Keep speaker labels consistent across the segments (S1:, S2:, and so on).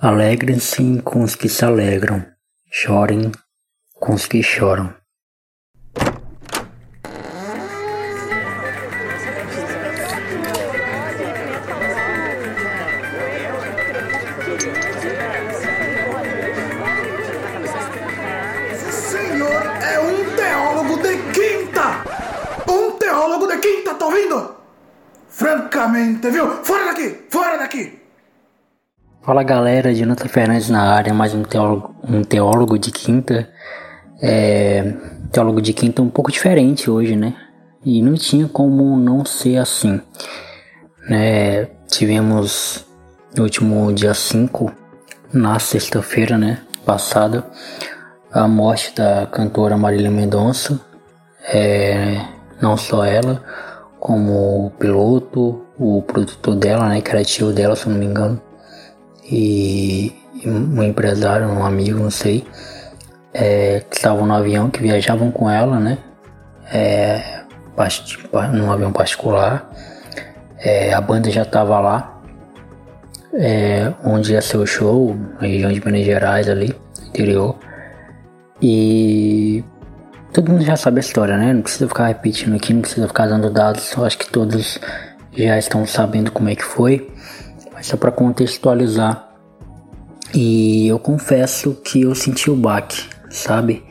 S1: Alegrem-se com os que se alegram, chorem com os que choram.
S2: Francamente, viu? Fora daqui! Fora daqui!
S1: Fala galera, Jonathan Fernandes na área, mais um teólogo, um teólogo de quinta. É, teólogo de quinta um pouco diferente hoje, né? E não tinha como não ser assim. Né? Tivemos no último dia 5, na sexta-feira, né? Passada, a morte da cantora Marília Mendonça. É, não só ela, como o piloto, o produtor dela, né? Tio dela, se não me engano e um empresário, um amigo, não sei, é, que estavam no avião, que viajavam com ela, né? É, num avião particular. É, a banda já estava lá, é, onde ia ser o show, na região de Minas Gerais ali, interior. E todo mundo já sabe a história, né? Não precisa ficar repetindo aqui, não precisa ficar dando dados, acho que todos já estão sabendo como é que foi só para contextualizar. E eu confesso que eu senti o baque, sabe?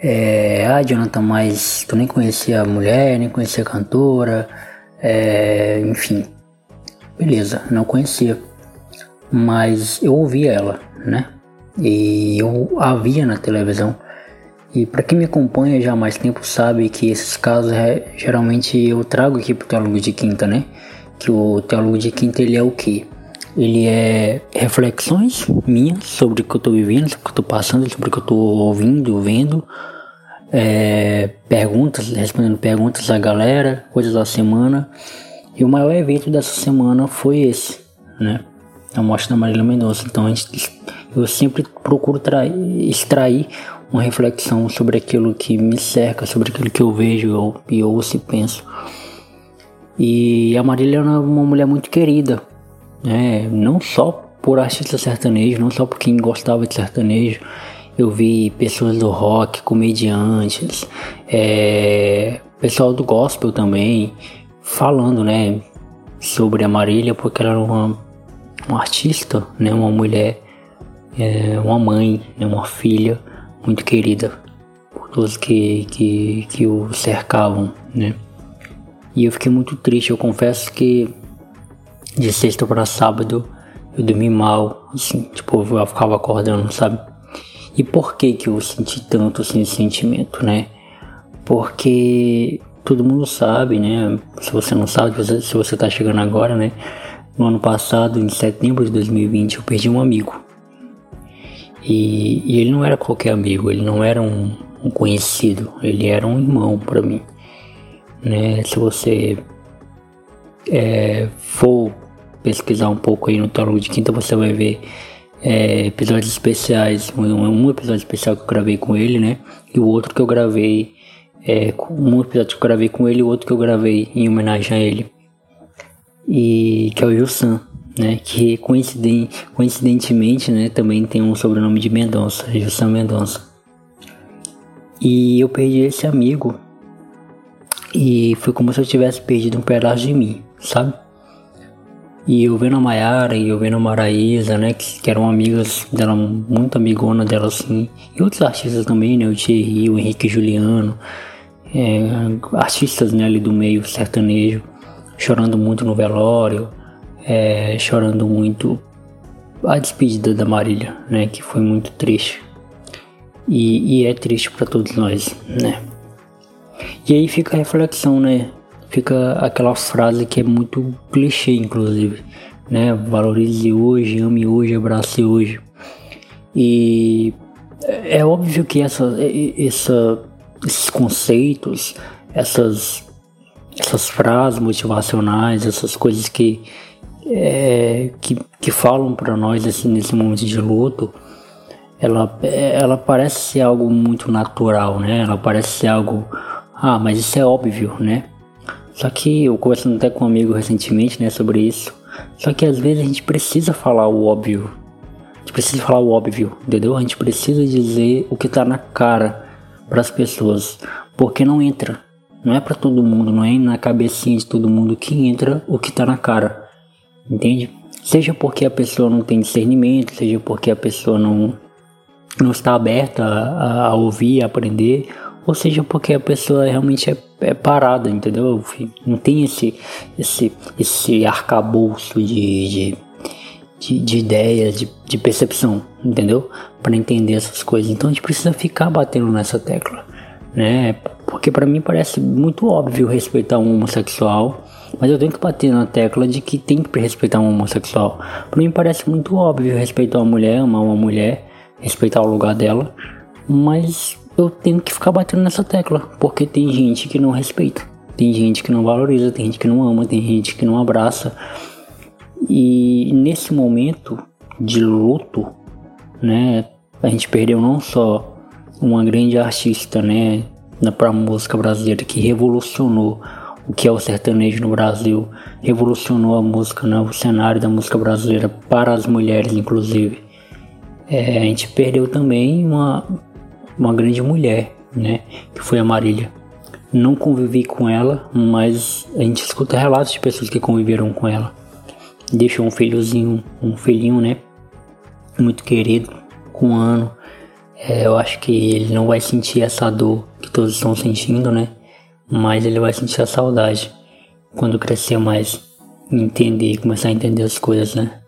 S1: É, ah, Jonathan, mas tu nem conhecia a mulher, nem conhecia a cantora, é, enfim. Beleza, não conhecia. Mas eu ouvia ela, né? E eu a via na televisão. E para quem me acompanha já há mais tempo sabe que esses casos é, geralmente eu trago aqui pro teólogo de quinta, né? Que o teólogo de quinta ele é o que? Ele é reflexões minhas sobre o que eu estou vivendo, sobre o que eu estou passando, sobre o que eu estou ouvindo, vendo, é, perguntas, respondendo perguntas da galera, coisas da semana. E o maior evento dessa semana foi esse, né? A morte da Marília Mendonça. Então eu sempre procuro extrair uma reflexão sobre aquilo que me cerca, sobre aquilo que eu vejo eu, e ouço e penso. E a Marília era uma mulher muito querida, né? não só por artista sertanejo, não só por quem gostava de sertanejo. Eu vi pessoas do rock, comediantes, é, pessoal do gospel também, falando né, sobre a Marília, porque ela era uma, uma artista, né, uma mulher, é, uma mãe, né, uma filha muito querida por todos que, que, que o cercavam. Né? E eu fiquei muito triste, eu confesso que de sexta para sábado eu dormi mal, assim, tipo, eu ficava acordando, sabe? E por que que eu senti tanto assim esse sentimento, né? Porque todo mundo sabe, né? Se você não sabe, se você tá chegando agora, né? No ano passado, em setembro de 2020, eu perdi um amigo. E, e ele não era qualquer amigo, ele não era um, um conhecido, ele era um irmão para mim né? Se você é, for pesquisar um pouco aí no Teólogo de Quinta, você vai ver é, episódios especiais. Um, um, episódio especial que eu gravei com ele, né? E o outro que eu gravei. É, um episódio que eu gravei com ele e o outro que eu gravei em homenagem a ele. E que é o Wilson, né? Que coincident, coincidentemente, né? Também tem um sobrenome de Mendonça, Wilson Mendonça. E eu perdi esse amigo e foi como se eu tivesse perdido um pedaço de mim, sabe? E eu vendo a Mayara e eu vendo a Maraísa, né? Que, que, eram amigas dela, muito amigona dela assim. E outros artistas também, né? O Thierry, o Henrique Juliano. É, artistas né, ali do meio sertanejo. Chorando muito no velório. É, chorando muito a despedida da Marília, né? Que foi muito triste. E, e é triste para todos nós, né? E aí fica a reflexão, né? Fica aquela frase que é muito clichê, inclusive, né? Valorize hoje, ame hoje, abrace hoje. E é óbvio que essa, essa, esses conceitos, essas, essas frases motivacionais, essas coisas que, é, que, que falam para nós assim, nesse momento de luto, ela, ela parece ser algo muito natural, né? Ela parece ser algo ah, mas isso é óbvio, né? Só que eu conversando até com um amigo recentemente, né, sobre isso, Só que às vezes a gente precisa falar o óbvio. A gente precisa falar o óbvio, entendeu? A gente precisa dizer o que tá na cara para as pessoas, porque não entra. Não é para todo mundo, não é na cabecinha de todo mundo que entra o que tá na cara. Entende? Seja porque a pessoa não tem discernimento, seja porque a pessoa não não está aberta a, a ouvir, a aprender, ou seja porque a pessoa realmente é, é, parada, entendeu? Não tem esse, esse, esse arcabouço de, de, de, de ideias, de, de percepção, entendeu? Para entender essas coisas. Então a gente precisa ficar batendo nessa tecla, né? Porque para mim parece muito óbvio respeitar um homossexual, mas eu tenho que bater na tecla de que tem que respeitar um homossexual. Para mim parece muito óbvio respeitar uma mulher, amar uma mulher, respeitar o lugar dela, mas eu tenho que ficar batendo nessa tecla, porque tem gente que não respeita, tem gente que não valoriza, tem gente que não ama, tem gente que não abraça. E nesse momento de luto, né, a gente perdeu não só uma grande artista, né, para música brasileira que revolucionou o que é o sertanejo no Brasil, revolucionou a música, né, o cenário da música brasileira para as mulheres, inclusive. É, a gente perdeu também uma, uma grande mulher, né? Que foi a Marília. Não convivi com ela, mas a gente escuta relatos de pessoas que conviveram com ela. Deixou um filhozinho, um filhinho, né? Muito querido, com um ano. É, eu acho que ele não vai sentir essa dor que todos estão sentindo, né? Mas ele vai sentir a saudade quando crescer mais, entender, começar a entender as coisas, né?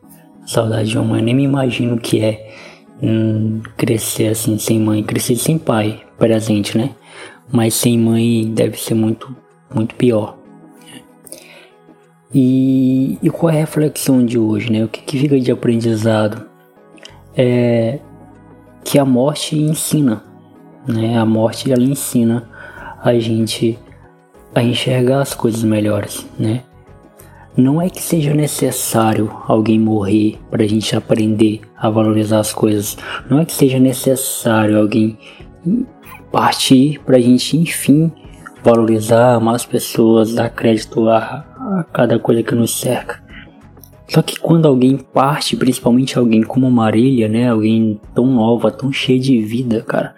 S1: Saudade de uma mãe, nem me imagino o que é hum, crescer assim sem mãe, crescer sem pai presente, né? Mas sem mãe deve ser muito, muito pior. E, e qual é a reflexão de hoje, né? O que, que fica de aprendizado? É que a morte ensina, né? A morte ela ensina a gente a enxergar as coisas melhores, né? Não é que seja necessário alguém morrer para a gente aprender a valorizar as coisas. Não é que seja necessário alguém partir para a gente, enfim, valorizar, amar as pessoas, dar crédito a, a cada coisa que nos cerca. Só que quando alguém parte, principalmente alguém como Marília, né? Alguém tão nova, tão cheia de vida, cara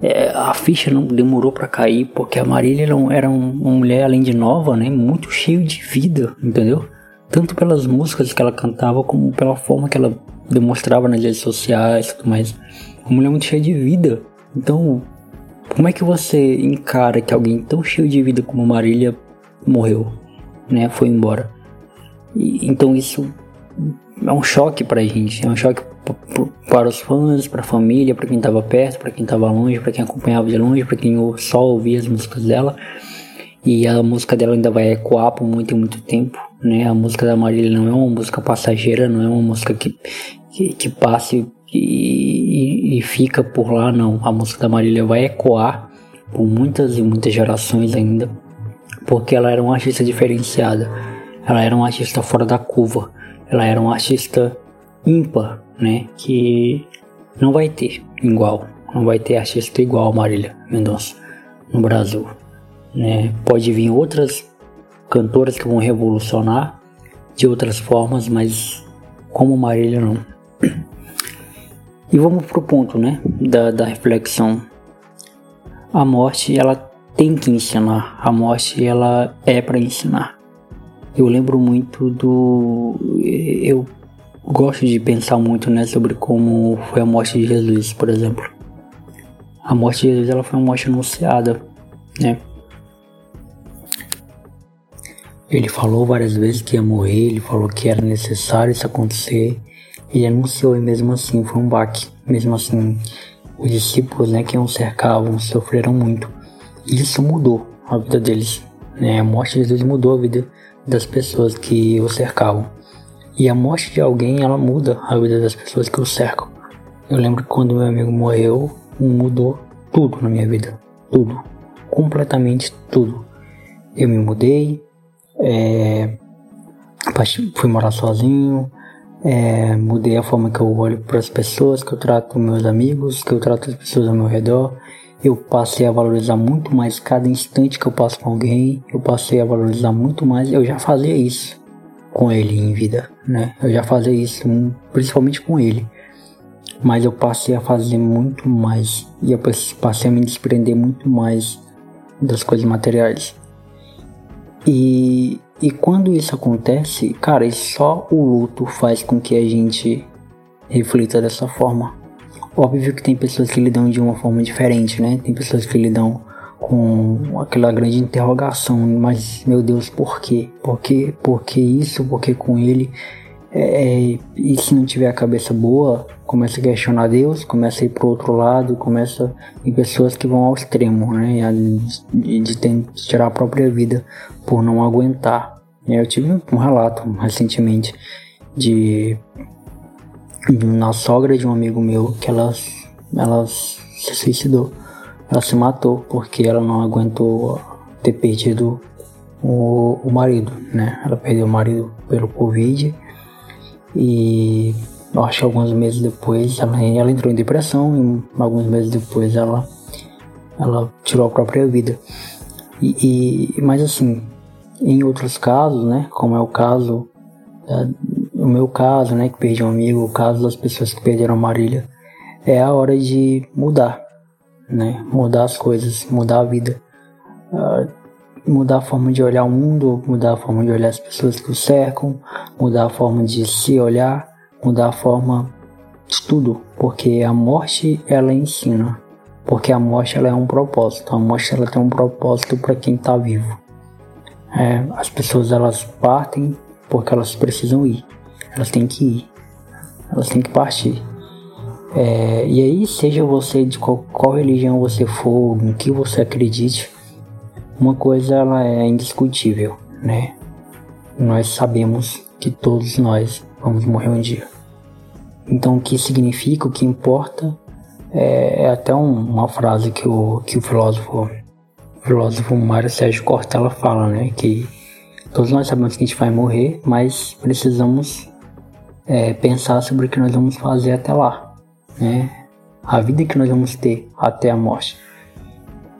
S1: é, a ficha não demorou para cair porque a Marília era, era uma mulher além de nova, né, muito cheio de vida, entendeu? Tanto pelas músicas que ela cantava como pela forma que ela demonstrava nas redes sociais, tudo mais. Uma mulher muito cheia de vida. Então, como é que você encara que alguém tão cheio de vida como Marília morreu, né, foi embora? E, então isso é um choque pra gente, é um choque para os fãs, para a família, para quem estava perto, para quem estava longe, para quem acompanhava de longe, para quem só ouvia as músicas dela. E a música dela ainda vai ecoar por muito e muito tempo, né? A música da Marília não é uma música passageira, não é uma música que, que, que passe e, e, e fica por lá, não. A música da Marília vai ecoar por muitas e muitas gerações ainda, porque ela era uma artista diferenciada, ela era uma artista fora da curva, ela era uma artista ímpar, né? Que não vai ter igual, não vai ter artista igual a Marília Mendonça no Brasil, né? Pode vir outras cantoras que vão revolucionar de outras formas, mas como Marília não. E vamos pro ponto, né, da, da reflexão. A morte, ela tem que ensinar. A morte, ela é para ensinar. Eu lembro muito do eu gosto de pensar muito né, sobre como foi a morte de Jesus, por exemplo. A morte de Jesus ela foi uma morte anunciada, né? Ele falou várias vezes que ia morrer, ele falou que era necessário isso acontecer. Ele anunciou e mesmo assim foi um baque. Mesmo assim, os discípulos né, que o cercavam sofreram muito. Isso mudou a vida deles. Né? A morte de Jesus mudou a vida das pessoas que o cercavam. E a morte de alguém, ela muda a vida das pessoas que o cercam. Eu lembro que quando meu amigo morreu, mudou tudo na minha vida. Tudo. Completamente tudo. Eu me mudei, é, fui morar sozinho, é, mudei a forma que eu olho para as pessoas, que eu trato meus amigos, que eu trato as pessoas ao meu redor. Eu passei a valorizar muito mais cada instante que eu passo com alguém. Eu passei a valorizar muito mais. Eu já fazia isso com ele em vida, né? Eu já fazia isso, principalmente com ele. Mas eu passei a fazer muito mais. E eu passei a me desprender muito mais das coisas materiais. E, e quando isso acontece, cara, só o luto faz com que a gente reflita dessa forma. Óbvio que tem pessoas que lidam de uma forma diferente, né? Tem pessoas que lidam com aquela grande interrogação, mas meu Deus, por quê? Por quê? Por que isso? Por que com ele? É, é, e se não tiver a cabeça boa, começa a questionar Deus, começa a ir pro outro lado, começa em pessoas que vão ao extremo, né? De, de, de tirar a própria vida por não aguentar. Eu tive um relato recentemente de, de uma sogra de um amigo meu que ela, ela se suicidou. Ela se matou porque ela não aguentou ter perdido o, o marido, né? Ela perdeu o marido pelo Covid e acho que alguns meses depois ela, ela entrou em depressão e alguns meses depois ela, ela tirou a própria vida. E, e mas assim, em outros casos, né, como é o caso, é, o meu caso, né, que perdi um amigo, o caso das pessoas que perderam a Marília, é a hora de mudar, né, mudar as coisas, mudar a vida, uh, mudar a forma de olhar o mundo, mudar a forma de olhar as pessoas que o cercam, mudar a forma de se olhar, mudar a forma de tudo, porque a morte ela ensina, porque a morte ela é um propósito, a morte ela tem um propósito para quem está vivo. É, as pessoas elas partem porque elas precisam ir, elas têm que ir, elas têm que partir. É, e aí, seja você de qual, qual religião você for, em que você acredite, uma coisa ela é indiscutível, né? Nós sabemos que todos nós vamos morrer um dia. Então, o que significa, o que importa, é, é até um, uma frase que o, que o filósofo, o filósofo Mário Sérgio Cortella fala, né? Que todos nós sabemos que a gente vai morrer, mas precisamos é, pensar sobre o que nós vamos fazer até lá, né? A vida que nós vamos ter até a morte.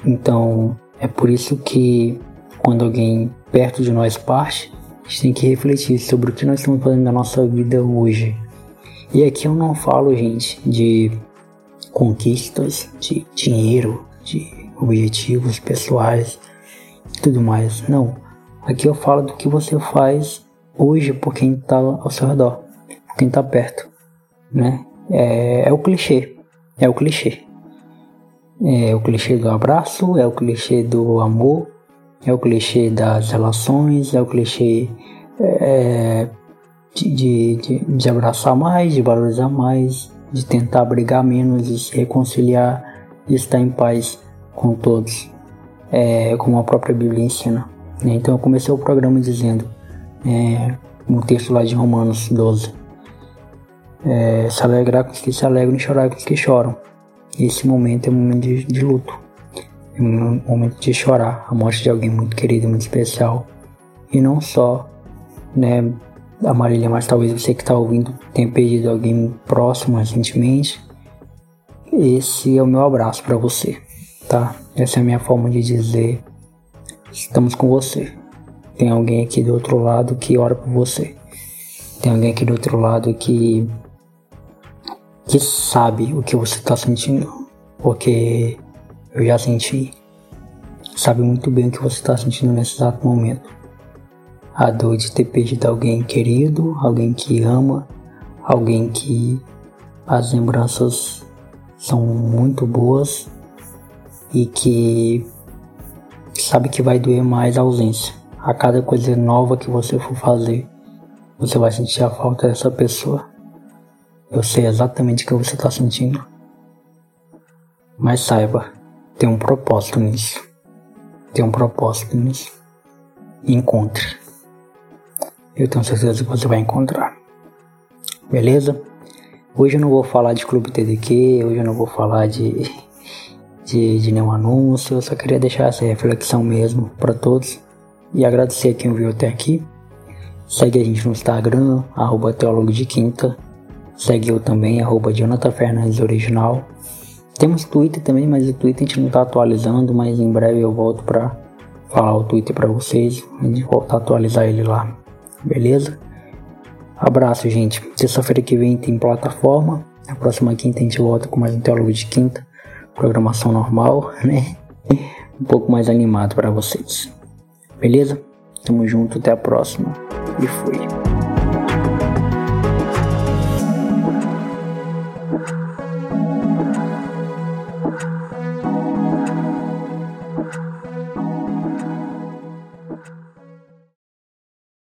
S1: Então, é por isso que quando alguém perto de nós parte, a gente tem que refletir sobre o que nós estamos fazendo na nossa vida hoje. E aqui eu não falo, gente, de conquistas, de dinheiro, de objetivos pessoais tudo mais. Não. Aqui eu falo do que você faz hoje por quem está ao seu redor, por quem está perto, né? É, é o clichê, é o clichê. É o clichê do abraço, é o clichê do amor, é o clichê das relações, é o clichê é, de, de, de abraçar mais, de valorizar mais, de tentar brigar menos e se reconciliar e estar em paz com todos, é, como a própria Bíblia ensina. Então eu comecei o programa dizendo, é, um texto lá de Romanos 12, é, se alegrar com os que se alegram e chorar com os que choram. Esse momento é um momento de, de luto, é um momento de chorar a morte de alguém muito querido, muito especial. E não só, né, a Marília, mas talvez você que está ouvindo tenha perdido alguém próximo recentemente. Esse é o meu abraço para você, tá? Essa é a minha forma de dizer: estamos com você. Tem alguém aqui do outro lado que ora por você. Tem alguém aqui do outro lado que que sabe o que você está sentindo, porque eu já senti, sabe muito bem o que você está sentindo nesse exato momento. A dor de ter perdido alguém querido, alguém que ama, alguém que as lembranças são muito boas e que sabe que vai doer mais a ausência. A cada coisa nova que você for fazer, você vai sentir a falta dessa pessoa. Eu sei exatamente o que você está sentindo. Mas saiba, tem um propósito nisso. Tem um propósito nisso. Encontre. Eu tenho certeza que você vai encontrar. Beleza? Hoje eu não vou falar de Clube TDQ, hoje eu não vou falar de, de, de nenhum anúncio, eu só queria deixar essa reflexão mesmo para todos e agradecer a quem viu até aqui. Segue a gente no Instagram, arroba Teólogo de Quinta Segue eu também, arroba Jonathan Fernandes Original. Temos Twitter também, mas o Twitter a gente não está atualizando, mas em breve eu volto para falar o Twitter para vocês. A gente volta a atualizar ele lá. Beleza? Abraço, gente. Terça-feira que vem tem plataforma. Na próxima quinta a gente volta com mais um Teólogo de Quinta. Programação normal, né? Um pouco mais animado para vocês. Beleza? Tamo junto, até a próxima. E fui.